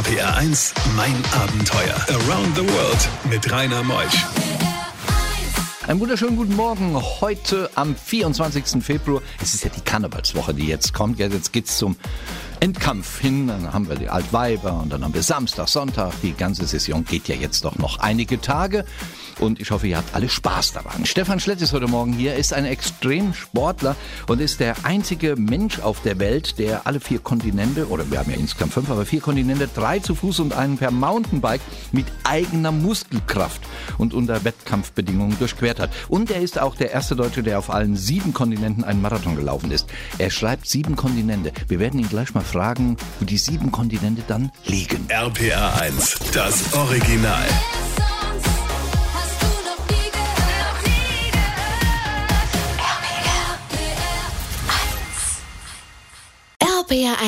RPR 1, mein Abenteuer. Around the World mit Rainer Meusch. Einen wunderschönen guten Morgen. Heute am 24. Februar. Es ist ja die Karnevalswoche, die jetzt kommt. Jetzt geht's zum Endkampf hin. Dann haben wir die Altweiber und dann haben wir Samstag, Sonntag. Die ganze Saison geht ja jetzt doch noch einige Tage. Und ich hoffe, ihr habt alle Spaß daran. Stefan Schlett ist heute Morgen hier, ist ein Extremsportler und ist der einzige Mensch auf der Welt, der alle vier Kontinente, oder wir haben ja insgesamt fünf, aber vier Kontinente, drei zu Fuß und einen per Mountainbike mit eigener Muskelkraft und unter Wettkampfbedingungen durchquert hat. Und er ist auch der erste Deutsche, der auf allen sieben Kontinenten einen Marathon gelaufen ist. Er schreibt sieben Kontinente. Wir werden ihn gleich mal fragen, wo die sieben Kontinente dann liegen. RPR 1, das Original.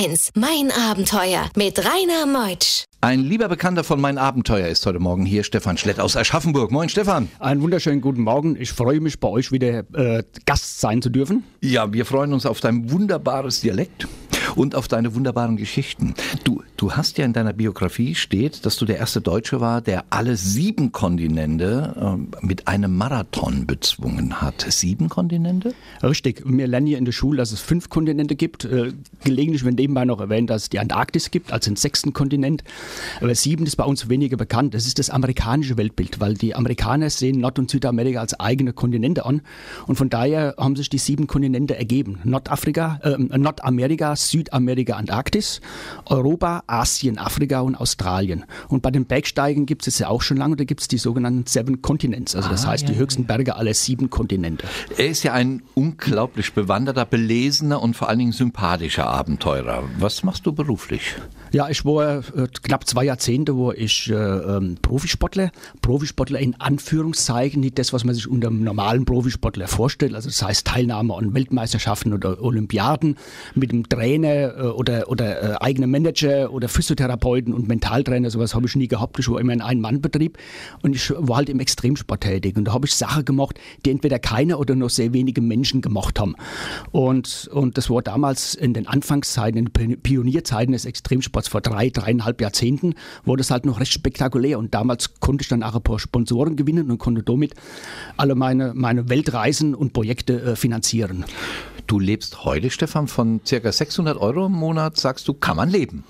1, mein Abenteuer mit Rainer Meutsch. Ein lieber Bekannter von meinem Abenteuer ist heute Morgen hier, Stefan Schlett aus Aschaffenburg. Moin, Stefan. Einen wunderschönen guten Morgen. Ich freue mich, bei euch wieder äh, Gast sein zu dürfen. Ja, wir freuen uns auf dein wunderbares Dialekt und auf deine wunderbaren Geschichten. Du, du hast ja in deiner Biografie steht, dass du der erste Deutsche war, der alle sieben Kontinente äh, mit einem Marathon bezwungen hat. Sieben Kontinente? Richtig. Wir lernen hier in der Schule, dass es fünf Kontinente gibt. Äh, gelegentlich wird nebenbei noch erwähnt, dass es die Antarktis gibt, als den sechsten Kontinent. Aber sieben ist bei uns weniger bekannt. Das ist das amerikanische Weltbild, weil die Amerikaner sehen Nord- und Südamerika als eigene Kontinente an. Und von daher haben sich die sieben Kontinente ergeben. Nordafrika, äh, Nordamerika, Südamerika, Antarktis, Europa, Asien, Afrika und Australien. Und bei den Bergsteigen gibt es ja auch schon lange, da gibt es die sogenannten Seven Continents. Also das Ah, heißt ja, die höchsten Berge aller sieben Kontinente. Er ist ja ein unglaublich bewanderter, belesener und vor allen Dingen sympathischer Abenteurer. Was machst du beruflich? Ja, ich war äh, knapp zwei Jahrzehnte, wo ich äh, ähm, Profisportler, Profisportler in Anführungszeichen, nicht das, was man sich unter einem normalen Profisportler vorstellt, also das heißt Teilnahme an Weltmeisterschaften oder Olympiaden mit einem Trainer äh, oder, oder äh, eigenem Manager oder Physiotherapeuten und Mentaltrainer, sowas habe ich nie gehabt. Ich war immer ein Ein-Mann-Betrieb. Und ich war halt im Extremsport tätig und da habe ich Sachen gemacht, die entweder keiner oder nur sehr wenige Menschen gemacht haben. Und, und das war damals in den Anfangszeiten, in den Pionierzeiten des Extremsports vor drei, dreieinhalb Jahrzehnten, war das halt noch recht spektakulär. Und damals konnte ich dann auch ein paar Sponsoren gewinnen und konnte damit alle meine, meine Weltreisen und Projekte äh, finanzieren. Du lebst heute, Stefan, von circa 600 Euro im Monat, sagst du, kann man leben.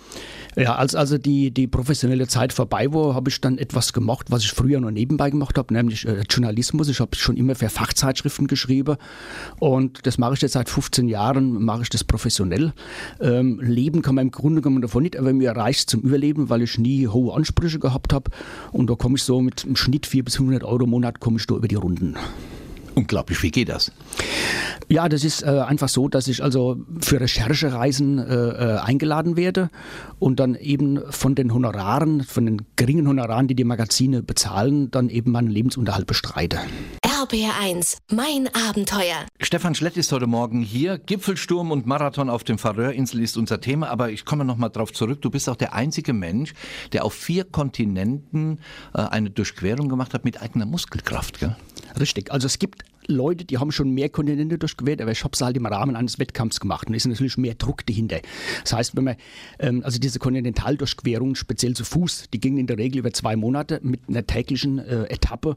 Ja, als also die, die professionelle Zeit vorbei war, habe ich dann etwas gemacht, was ich früher nur nebenbei gemacht habe, nämlich äh, Journalismus. Ich habe schon immer für Fachzeitschriften geschrieben und das mache ich jetzt seit 15 Jahren, mache ich das professionell. Ähm, leben kann man im Grunde genommen davon nicht, aber mir reicht zum Überleben, weil ich nie hohe Ansprüche gehabt habe und da komme ich so mit im Schnitt 400 bis 500 Euro im Monat komme ich da über die Runden. Unglaublich, wie geht das? Ja, das ist äh, einfach so, dass ich also für Recherchereisen äh, äh, eingeladen werde und dann eben von den Honoraren, von den geringen Honoraren, die die Magazine bezahlen, dann eben meinen Lebensunterhalt bestreite. RPR 1, mein Abenteuer. Stefan Schlett ist heute Morgen hier. Gipfelsturm und Marathon auf dem Färöerinsel ist unser Thema, aber ich komme noch mal drauf zurück. Du bist auch der einzige Mensch, der auf vier Kontinenten äh, eine Durchquerung gemacht hat mit eigener Muskelkraft. Gell? Richtig. Also es gibt Leute, die haben schon mehr Kontinente durchquert, aber ich habe es halt im Rahmen eines Wettkampfs gemacht. Und da ist natürlich mehr Druck dahinter. Das heißt, wenn man, ähm, also diese Kontinentaldurchquerung, speziell zu Fuß, die ging in der Regel über zwei Monate mit einer täglichen äh, Etappe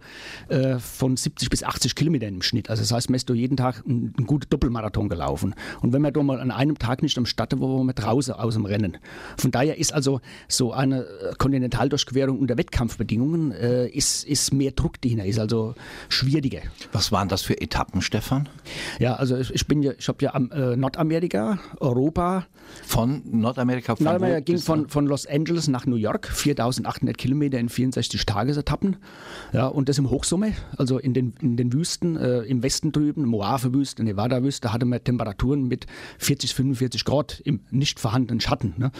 äh, von 70 bis 80 Kilometern im Schnitt. Also das heißt, man ist da jeden Tag einen, einen guten Doppelmarathon gelaufen. Und wenn man da mal an einem Tag nicht am Start war, war man draußen aus dem Rennen. Von daher ist also so eine äh, Kontinentaldurchquerung unter Wettkampfbedingungen äh, ist, ist mehr Druck dahinter, ist also schwieriger. Was waren das für Etappen, Stefan? Ja, also ich, bin ja, ich habe ja am, äh, Nordamerika, Europa. Von Nordamerika? Von Nordamerika ging von, von Los Angeles nach New York, 4800 Kilometer in 64 Tagesetappen. Ja, und das im Hochsommer, also in den, in den Wüsten, äh, im Westen drüben, Mojave-Wüste, Nevada-Wüste, hatte man Temperaturen mit 40, 45 Grad im nicht vorhandenen Schatten. Ne?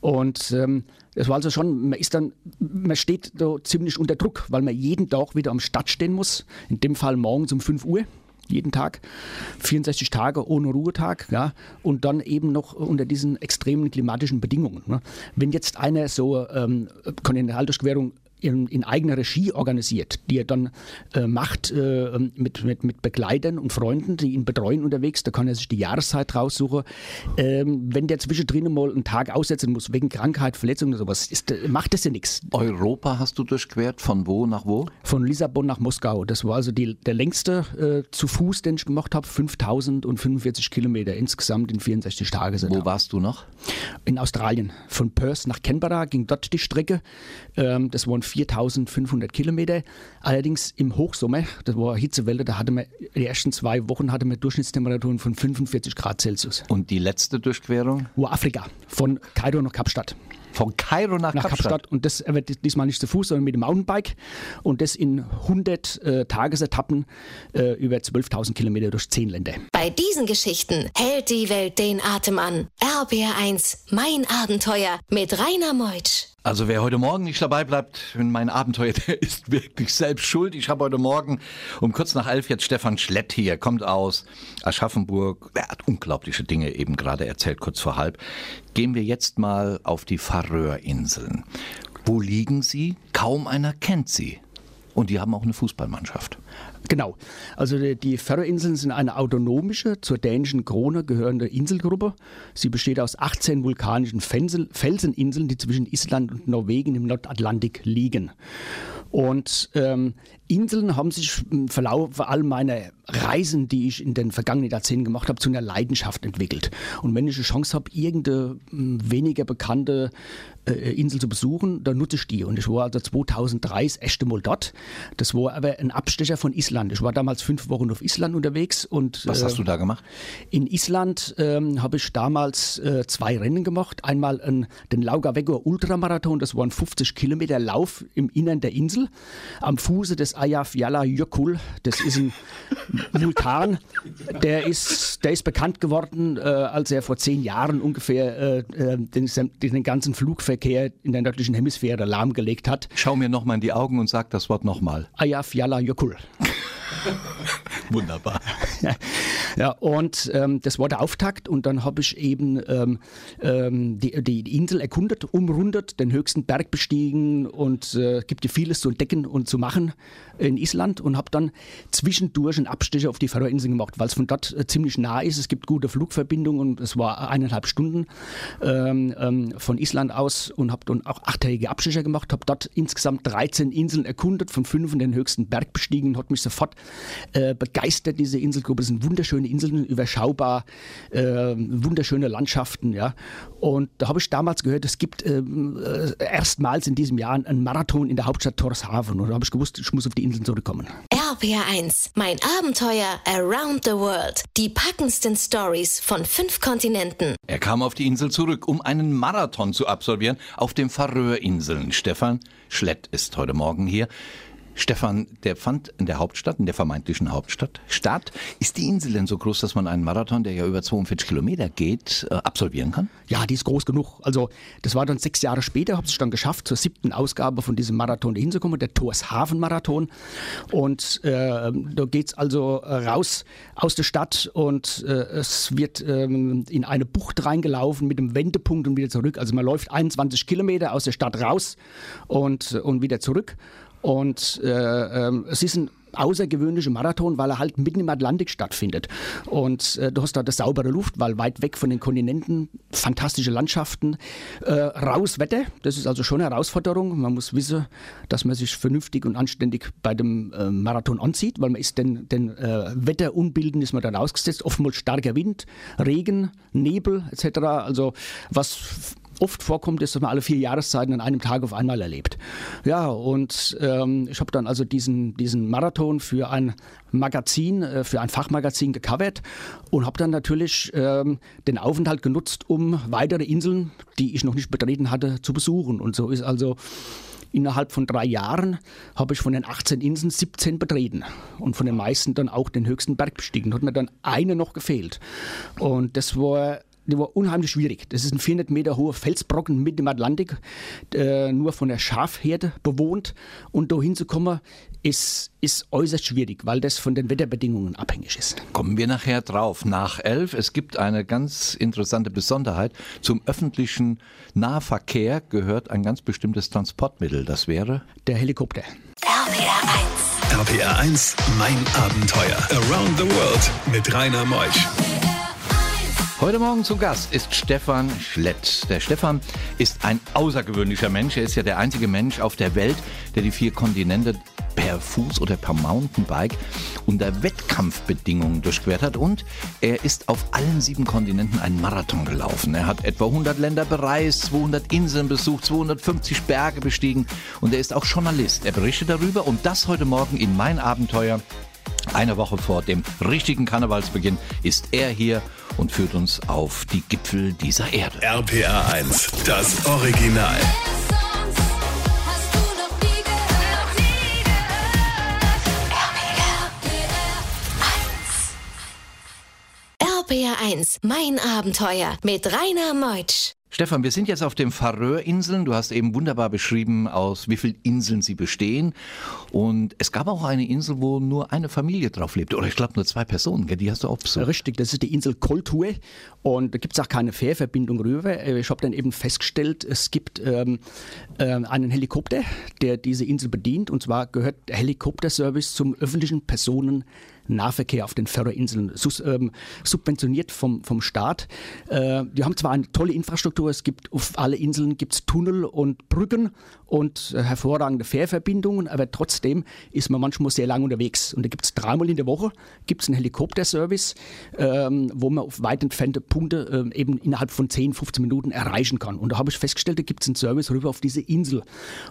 Und ähm, das war also schon, man ist dann, man steht da ziemlich unter Druck, weil man jeden Tag wieder am Start stehen muss. In dem Fall morgens um 5 Uhr. Jeden Tag, 64 Tage ohne Ruhetag, ja, und dann eben noch unter diesen extremen klimatischen Bedingungen. Ne. Wenn jetzt einer so ähm, Kontinentaldurchquerung in, in eigener Regie organisiert, die er dann äh, macht äh, mit, mit, mit Begleitern und Freunden, die ihn betreuen unterwegs. Da kann er sich die Jahreszeit raussuchen. Ähm, wenn der zwischendrin mal einen Tag aussetzen muss, wegen Krankheit, Verletzung oder sowas, ist, macht das ja nichts. Europa hast du durchquert? Von wo nach wo? Von Lissabon nach Moskau. Das war also die, der längste äh, zu Fuß, den ich gemacht habe. 5045 Kilometer insgesamt in 64 Tagen. Wo warst du noch? In Australien. Von Perth nach Canberra ging dort die Strecke. Ähm, das waren 4500 Kilometer. Allerdings im Hochsommer, das war Hitzewelle, da hatte man die ersten zwei Wochen hatte man Durchschnittstemperaturen von 45 Grad Celsius. Und die letzte Durchquerung? War Afrika, von Kairo nach Kapstadt. Von Kairo nach, nach Kapstadt. Kapstadt. Und das wird diesmal nicht zu Fuß, sondern mit dem Mountainbike. Und das in 100 äh, Tagesetappen äh, über 12.000 Kilometer durch 10 Länder. Bei diesen Geschichten hält die Welt den Atem an. RBR1, mein Abenteuer mit Rainer Meutsch. Also wer heute Morgen nicht dabei bleibt in mein Abenteuer, der ist wirklich selbst schuld. Ich habe heute Morgen um kurz nach elf jetzt Stefan Schlett hier, kommt aus Aschaffenburg. Er hat unglaubliche Dinge eben gerade erzählt, kurz vor halb. Gehen wir jetzt mal auf die Färöerinseln. Wo liegen sie? Kaum einer kennt sie. Und die haben auch eine Fußballmannschaft. Genau. Also die, die Färöerinseln sind eine autonomische, zur dänischen Krone gehörende Inselgruppe. Sie besteht aus 18 vulkanischen Felseninseln, die zwischen Island und Norwegen im Nordatlantik liegen. Und ähm, Inseln haben sich im Verlauf all meiner Reisen, die ich in den vergangenen Jahrzehnten gemacht habe, zu einer Leidenschaft entwickelt. Und wenn ich eine Chance habe, irgendeine hm, weniger bekannte äh, Insel zu besuchen, dann nutze ich die. Und ich war also 2003 das erste Mal dort. Das war aber ein Abstecher von Island. Ich war damals fünf Wochen auf Island unterwegs. Und, Was hast du da gemacht? In Island ähm, habe ich damals äh, zwei Rennen gemacht. Einmal ein, den Laugavegor Ultramarathon, das war ein 50 Kilometer Lauf im Innern der Insel, am Fuße des Eyjafjallajökull. Das ist ein Vulkan, der ist, der ist bekannt geworden, äh, als er vor zehn Jahren ungefähr äh, äh den, den ganzen Flugverkehr in der nördlichen Hemisphäre lahmgelegt hat. Schau mir nochmal in die Augen und sag das Wort nochmal. Eyjafjallajökull. Wunderbar. Ja, und ähm, das war der Auftakt und dann habe ich eben ähm, ähm, die, die, Insel erkundet, umrundet, den höchsten Berg bestiegen und äh, gibt ja vieles zu entdecken und zu machen in Island und habe dann zwischendurch einen Abstecher auf die Färöerinseln gemacht, weil es von dort äh, ziemlich nah ist. Es gibt gute Flugverbindungen und es war eineinhalb Stunden ähm, ähm, von Island aus und habe dann auch achttägige Abstecher gemacht, habe dort insgesamt 13 Inseln erkundet, von fünf den höchsten Berg bestiegen und hat mich sofort äh, begeistert, diese Inselgruppe. Es sind wunderschöne Inseln, überschaubar, äh, wunderschöne Landschaften. Ja. Und da habe ich damals gehört, es gibt ähm, äh, erstmals in diesem Jahr einen Marathon in der Hauptstadt Torshaven. Und da habe ich gewusst, ich muss auf die Inseln zurückkommen. RPR1, mein Abenteuer around the world. Die packendsten Stories von fünf Kontinenten. Er kam auf die Insel zurück, um einen Marathon zu absolvieren auf den Färöerinseln. Stefan Schlett ist heute Morgen hier. Stefan, der fand in der Hauptstadt, in der vermeintlichen Hauptstadt statt. Ist die Insel denn so groß, dass man einen Marathon, der ja über 42 Kilometer geht, äh, absolvieren kann? Ja, die ist groß genug. Also das war dann sechs Jahre später, habe es dann geschafft, zur siebten Ausgabe von diesem Marathon hinzukommen, der Torshaven-Marathon. Und äh, da geht's also raus aus der Stadt und äh, es wird ähm, in eine Bucht reingelaufen mit einem Wendepunkt und wieder zurück. Also man läuft 21 Kilometer aus der Stadt raus und, und wieder zurück. Und äh, äh, es ist ein außergewöhnlicher Marathon, weil er halt mitten im Atlantik stattfindet. Und äh, du hast da das saubere Luft, weil weit weg von den Kontinenten, fantastische Landschaften, äh, raus Wetter, das ist also schon eine Herausforderung. Man muss wissen, dass man sich vernünftig und anständig bei dem äh, Marathon anzieht, weil man ist den, den äh, Wetterunbilden ist man dann ausgesetzt, oftmals starker Wind, Regen, Nebel etc. Also was oft vorkommt, ist, dass man alle vier Jahreszeiten an einem Tag auf einmal erlebt. Ja, und ähm, ich habe dann also diesen, diesen Marathon für ein Magazin, äh, für ein Fachmagazin gecovert und habe dann natürlich ähm, den Aufenthalt genutzt, um weitere Inseln, die ich noch nicht betreten hatte, zu besuchen. Und so ist also Innerhalb von drei Jahren habe ich von den 18 Inseln 17 betreten und von den meisten dann auch den höchsten Berg bestiegen. Hat mir dann eine noch gefehlt. Und das war die war unheimlich schwierig. Das ist ein 400 Meter hoher Felsbrocken mitten im Atlantik, äh, nur von der Schafherde bewohnt. Und da hinzukommen, ist, ist äußerst schwierig, weil das von den Wetterbedingungen abhängig ist. Kommen wir nachher drauf. Nach elf, es gibt eine ganz interessante Besonderheit. Zum öffentlichen Nahverkehr gehört ein ganz bestimmtes Transportmittel. Das wäre? Der Helikopter. RPR 1. RPR 1, mein Abenteuer. Around the World mit Rainer Meusch. Heute Morgen zu Gast ist Stefan Schlett. Der Stefan ist ein außergewöhnlicher Mensch. Er ist ja der einzige Mensch auf der Welt, der die vier Kontinente per Fuß oder per Mountainbike unter Wettkampfbedingungen durchquert hat und er ist auf allen sieben Kontinenten einen Marathon gelaufen. Er hat etwa 100 Länder bereist, 200 Inseln besucht, 250 Berge bestiegen und er ist auch Journalist. Er berichtet darüber und das heute Morgen in mein Abenteuer. Eine Woche vor dem richtigen Karnevalsbeginn ist er hier und führt uns auf die Gipfel dieser Erde. RPR 1, das Original. Hast du noch nie gehört? Nie RPR 1, mein Abenteuer mit Rainer Meutsch. Stefan, wir sind jetzt auf den Färöerinseln. Du hast eben wunderbar beschrieben, aus wie vielen Inseln sie bestehen. Und es gab auch eine Insel, wo nur eine Familie drauf lebte. Oder ich glaube nur zwei Personen. Die hast du auch besucht. Richtig, das ist die Insel Koltue und da gibt es auch keine Fährverbindung rüber. Äh, Ich habe dann eben festgestellt, es gibt ähm, äh, einen Helikopter, der diese Insel bedient und zwar gehört der Helikopterservice zum öffentlichen Personennahverkehr auf den Färöerinseln, sus, ähm, subventioniert vom, vom Staat. Äh, die haben zwar eine tolle Infrastruktur, es gibt auf alle Inseln gibt's Tunnel und Brücken und äh, hervorragende Fährverbindungen, aber trotzdem ist man manchmal sehr lang unterwegs. Und da gibt es dreimal in der Woche gibt's einen Helikopterservice, ähm, wo man auf weit entfernte Punkte ähm, eben innerhalb von 10, 15 Minuten erreichen kann. Und da habe ich festgestellt, da gibt es einen Service rüber auf diese Insel.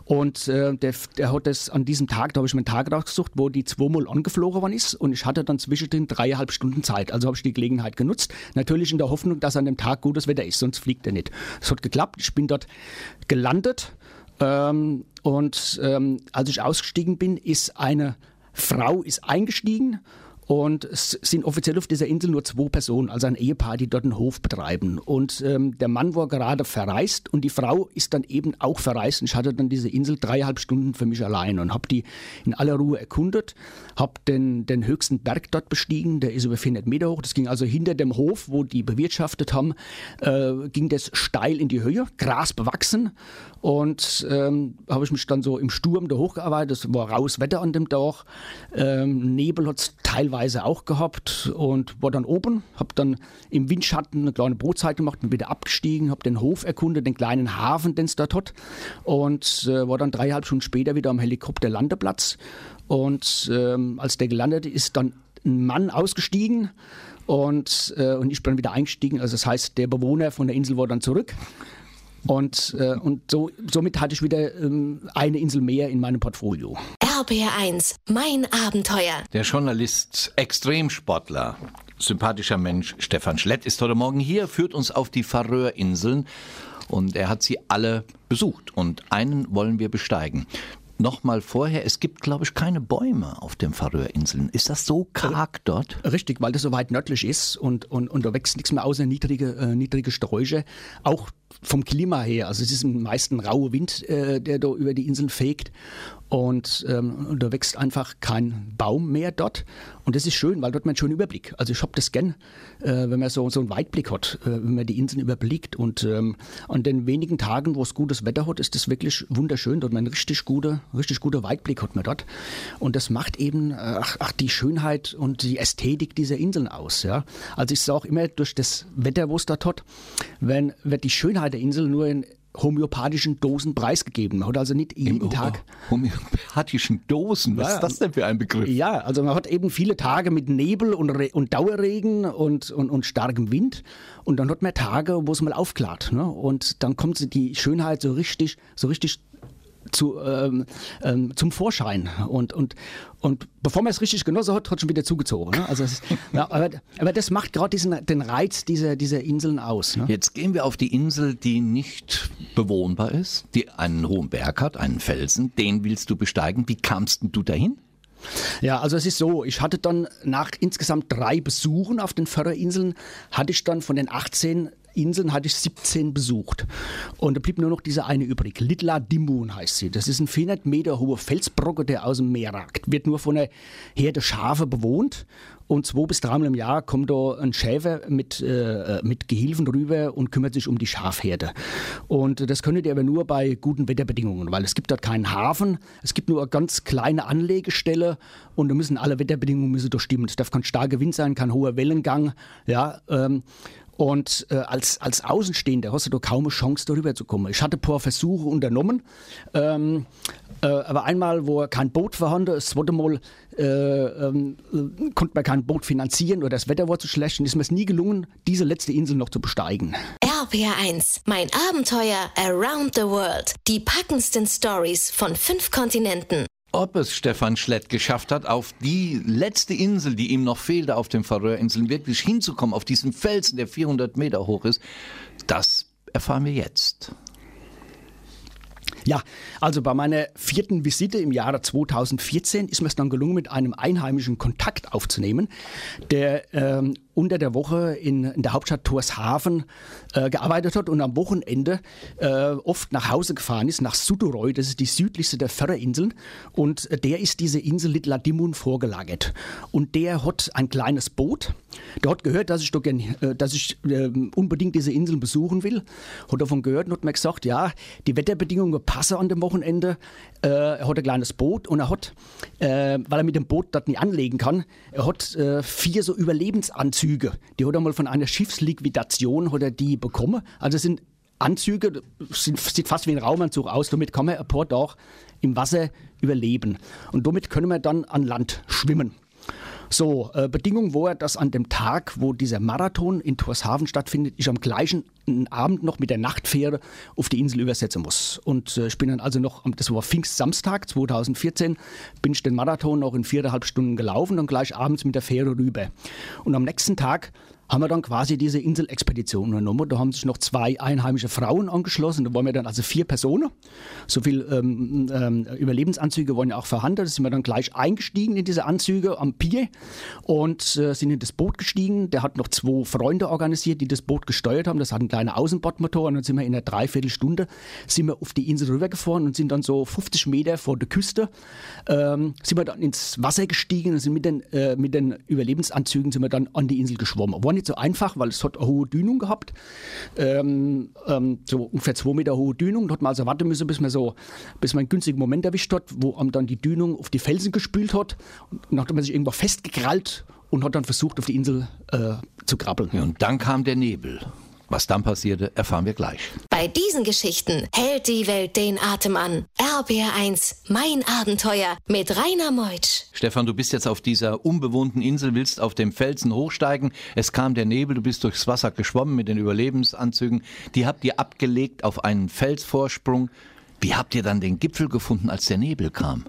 Und äh, der, der hat das an diesem Tag, da habe ich mir einen Tag rausgesucht, wo die zweimal angeflogen worden ist und ich hatte dann zwischendrin dreieinhalb Stunden Zeit. Also habe ich die Gelegenheit genutzt. Natürlich in der Hoffnung, dass an dem Tag gutes Wetter ist, sonst fliegt er nicht. Es hat geklappt. Ich bin dort gelandet ähm, und ähm, als ich ausgestiegen bin, ist eine Frau ist eingestiegen und es sind offiziell auf dieser Insel nur zwei Personen, also ein Ehepaar, die dort einen Hof betreiben. Und ähm, der Mann war gerade verreist und die Frau ist dann eben auch verreist. Und ich hatte dann diese Insel dreieinhalb Stunden für mich allein und habe die in aller Ruhe erkundet, habe den, den höchsten Berg dort bestiegen, der ist über 400 Meter hoch. Das ging also hinter dem Hof, wo die bewirtschaftet haben, äh, ging das steil in die Höhe, Gras bewachsen. Und ähm, habe ich mich dann so im Sturm da hochgearbeitet. Es war raus Wetter an dem Tag. Ähm, Nebel hat es teilweise auch gehabt und war dann oben. Habe dann im Windschatten eine kleine Brotzeit gemacht, bin wieder abgestiegen, habe den Hof erkundet, den kleinen Hafen, den es dort hat. Und äh, war dann dreieinhalb Stunden später wieder am Helikopterlandeplatz. Und ähm, als der gelandet ist, dann ein Mann ausgestiegen und, äh, und ich bin wieder eingestiegen. Also das heißt, der Bewohner von der Insel war dann zurück. Und, äh, und so, somit hatte ich wieder ähm, eine Insel mehr in meinem Portfolio. RPR 1, mein Abenteuer. Der Journalist, Extremsportler, sympathischer Mensch Stefan Schlett ist heute Morgen hier, führt uns auf die Färöerinseln und er hat sie alle besucht und einen wollen wir besteigen. Nochmal vorher, es gibt, glaube ich, keine Bäume auf den Färöerinseln. Ist das so karg dort? Richtig, weil das so weit nördlich ist und, und, und da wächst nichts mehr außer niedrige, äh, niedrige Sträucher. Auch vom Klima her, also es ist am meisten rauer Wind, äh, der da über die Inseln fegt und, ähm, da wächst einfach kein Baum mehr dort und das ist schön, weil dort man einen schönen Überblick. Also ich habe das gern, äh, wenn man so, so einen Weitblick hat, äh, wenn man die Inseln überblickt und ähm, an den wenigen Tagen, wo es gutes Wetter hat, ist das wirklich wunderschön. Dort man einen richtig guter, richtig guter Weitblick hat man dort und das macht eben äh, ach, ach, die Schönheit und die Ästhetik dieser Inseln aus. Ja? Also ich sage auch immer durch das Wetter, wo es dort hat, wenn wird die Schönheit der Insel nur in homöopathischen Dosen preisgegeben. Man hat also nicht jeden Tag homöopathischen Dosen. Was Ja. ist das denn für ein Begriff? ja, also man hat eben viele Tage mit Nebel und, Re und Dauerregen und, und, und starkem Wind und dann hat man Tage, wo es mal aufklart. Ne? Und dann kommt die Schönheit so richtig, so richtig zu, ähm, ähm, zum Vorschein. Und, und, und bevor man es richtig genossen hat, hat schon wieder zugezogen. Ne? Also es, ja, aber, aber das macht gerade den Reiz dieser, dieser Inseln aus. Ne? Jetzt gehen wir auf die Insel, die nicht bewohnbar ist, die einen hohen Berg hat, einen Felsen. Den willst du besteigen. Wie kamst denn du dahin? Ja, also es ist so, ich hatte dann nach insgesamt drei Besuchen auf den Färöerinseln, hatte ich dann von den 18 Inseln hatte ich 17 besucht. Und da blieb nur noch diese eine übrig. Litla Dimun heißt sie. Das ist ein 400 Meter hoher Felsbrocken, der aus dem Meer ragt. Wird nur von einer Herde Schafe bewohnt. Und zwei bis dreimal im Jahr kommt da ein Schäfer mit, äh, mit Gehilfen rüber und kümmert sich um die Schafherde. Und das könnt ihr aber nur bei guten Wetterbedingungen, weil es gibt dort keinen Hafen, es gibt nur eine ganz kleine Anlegestelle und da müssen alle Wetterbedingungen müssen da stimmen. Es darf kein starker Wind sein, kein hoher Wellengang, ja. Ähm, und äh, als, als Außenstehender hast du da kaum eine Chance, darüber zu kommen. Ich hatte ein paar Versuche unternommen, ähm, äh, aber einmal, wo kein Boot vorhanden ist, zweite Mal äh, ähm, äh, konnte man kein Boot finanzieren oder das Wetter war zu schlecht und ist mir es nie gelungen, diese letzte Insel noch zu besteigen. RPR1, mein Abenteuer around the world. Die packendsten Stories von fünf Kontinenten. Ob es Stefan Schlett geschafft hat, auf die letzte Insel, die ihm noch fehlte auf den Färöerinseln, wirklich hinzukommen, auf diesen Felsen, der 400 Meter hoch ist, das erfahren wir jetzt. Ja, also bei meiner vierten Visite im Jahre 2014 ist mir es dann gelungen, mit einem Einheimischen Kontakt aufzunehmen, der ähm, unter der Woche in, in der Hauptstadt Torshaven äh, gearbeitet hat und am Wochenende äh, oft nach Hause gefahren ist, nach Suduroy, das ist die südlichste der Färöerinseln und äh, der ist diese Insel Litla Dimun vorgelagert. Und der hat ein kleines Boot, der hat gehört, dass ich, doch äh, dass ich äh, unbedingt diese Inseln besuchen will, hat davon gehört und hat mir gesagt, ja, die Wetterbedingungen passen an dem Wochenende, äh, er hat ein kleines Boot und er hat, weil er mit dem Boot dort nicht anlegen kann, er hat vier so Überlebensanzüge, die hat er mal von einer Schiffsliquidation hat er die bekommen, also sind Anzüge, sind, sieht fast wie ein Raumanzug aus, damit kann man ein paar Tage im Wasser überleben. Und damit können wir dann an Land schwimmen. So, äh, Bedingung war, dass an dem Tag, wo dieser Marathon in Torshaven stattfindet, ich am gleichen Abend noch mit der Nachtfähre auf die Insel übersetzen muss. Und äh, ich bin dann also noch, das war Pfingstsamstag 2014, bin ich den Marathon noch in viereinhalb Stunden gelaufen und gleich abends mit der Fähre rüber. Und am nächsten Tag haben wir dann quasi diese Inselexpedition unternommen. Da haben sich noch zwei einheimische Frauen angeschlossen. Da waren wir dann also vier Personen. So viel ähm, ähm, Überlebensanzüge waren ja auch vorhanden. Da sind wir dann gleich eingestiegen in diese Anzüge am Pier und äh, sind in das Boot gestiegen. Der hat noch zwei Freunde organisiert, die das Boot gesteuert haben. Das hat einen kleinen Außenbordmotor und dann sind wir in einer Dreiviertelstunde sind wir auf die Insel rübergefahren und sind dann so 50 Meter vor der Küste ähm, sind wir dann ins Wasser gestiegen und sind mit den, äh, mit den Überlebensanzügen sind wir dann an die Insel geschwommen. War nicht so einfach, weil es hat eine hohe Dünung gehabt. Ähm, ähm, so ungefähr zwei Meter hohe Dünung. Da hat man also warten müssen, bis man so, bis man einen günstigen Moment erwischt hat, wo einem dann die Dünung auf die Felsen gespült hat. Und dann hat man sich irgendwo festgekrallt und hat dann versucht, auf die Insel äh, zu krabbeln. Ja, und dann kam der Nebel. Was dann passierte, erfahren wir gleich. Bei diesen Geschichten hält die Welt den Atem an. RBR1, mein Abenteuer mit Rainer Meutsch. Stefan, du bist jetzt auf dieser unbewohnten Insel, willst auf dem Felsen hochsteigen. Es kam der Nebel, du bist durchs Wasser geschwommen mit den Überlebensanzügen. Die habt ihr abgelegt auf einen Felsvorsprung. Wie habt ihr dann den Gipfel gefunden, als der Nebel kam?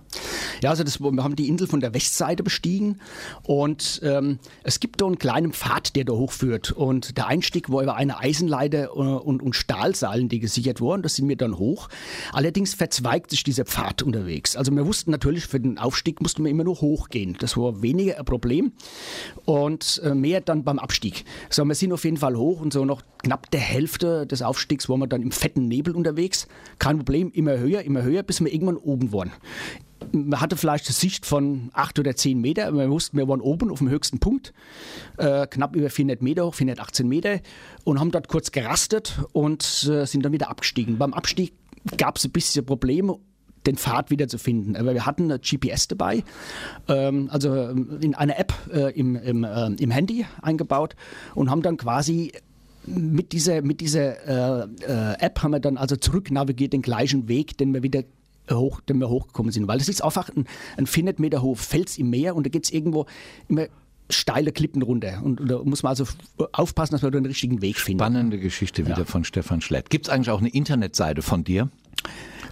Ja, also das, wir haben die Insel von der Westseite bestiegen und ähm, es gibt da einen kleinen Pfad, der da hochführt und der Einstieg war über eine Eisenleiter äh, und, und Stahlseilen, die gesichert wurden, das sind wir dann hoch. Allerdings verzweigt sich dieser Pfad unterwegs. Also wir wussten natürlich, für den Aufstieg mussten wir immer nur hochgehen. Das war weniger ein Problem und äh, mehr dann beim Abstieg. So, wir sind auf jeden Fall hoch und so noch knapp der Hälfte des Aufstiegs waren wir dann im fetten Nebel unterwegs. Kein Problem, immer höher, immer höher, bis wir irgendwann oben waren man hatte vielleicht eine Sicht von acht oder zehn Meter, aber wir wussten, wir waren oben auf dem höchsten Punkt, äh, knapp über 400 Meter hoch, 418 Meter und haben dort kurz gerastet und äh, sind dann wieder abgestiegen. Beim Abstieg gab es ein bisschen Probleme, den Pfad wieder zu finden. Aber wir hatten GPS dabei, ähm, also ähm, in einer App äh, im, im, äh, im Handy eingebaut und haben dann quasi mit dieser, mit dieser äh, äh, App haben wir dann also zurück navigiert den gleichen Weg, den wir wieder hoch, den wir hochgekommen sind. Weil das ist einfach ein, ein 400 Meter hoher Fels im Meer und da geht es irgendwo immer steile Klippen runter. Und, und da muss man also aufpassen, dass man den richtigen Weg findet. Spannende Geschichte wieder von Stefan Schlett. Gibt es eigentlich auch eine Internetseite von dir?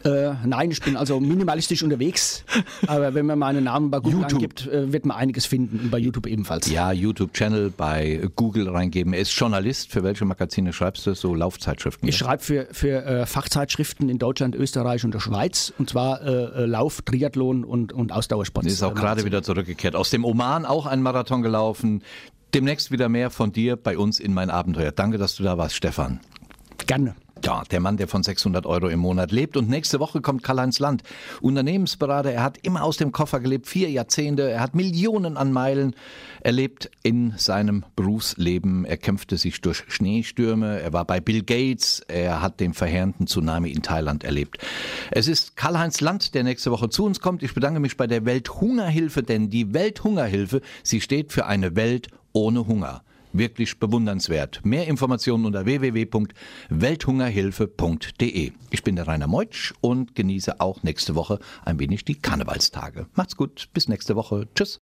Äh, nein, ich bin also minimalistisch unterwegs. Aber wenn man meinen Namen bei Google YouTube. angibt, äh, wird man einiges finden. Und bei YouTube ebenfalls. Ja, YouTube-Channel bei Google reingeben. Er ist Journalist. Für welche Magazine schreibst du? So Laufzeitschriften? Ich schreibe für, für äh, Fachzeitschriften in Deutschland, Österreich und der Schweiz. Und zwar äh, äh, Lauf, Triathlon und, und Ausdauersport. ist auch gerade wieder zurückgekehrt. Aus dem Oman auch ein Marathon gelaufen. Demnächst wieder mehr von dir bei uns in mein Abenteuer. Danke, dass du da warst, Stefan. Gerne. Ja, der Mann, der von 600 Euro im Monat lebt. Und nächste Woche kommt Karl-Heinz Land. Unternehmensberater, er hat immer aus dem Koffer gelebt, vier Jahrzehnte, er hat Millionen an Meilen erlebt in seinem Berufsleben. Er kämpfte sich durch Schneestürme, er war bei Bill Gates, er hat den verheerenden Tsunami in Thailand erlebt. Es ist Karl-Heinz Land, der nächste Woche zu uns kommt. Ich bedanke mich bei der Welthungerhilfe, denn die Welthungerhilfe, sie steht für eine Welt ohne Hunger wirklich bewundernswert. Mehr Informationen unter www.welthungerhilfe.de. Ich bin der Rainer Meutsch und genieße auch nächste Woche ein wenig die Karnevalstage. Macht's gut, bis nächste Woche. Tschüss.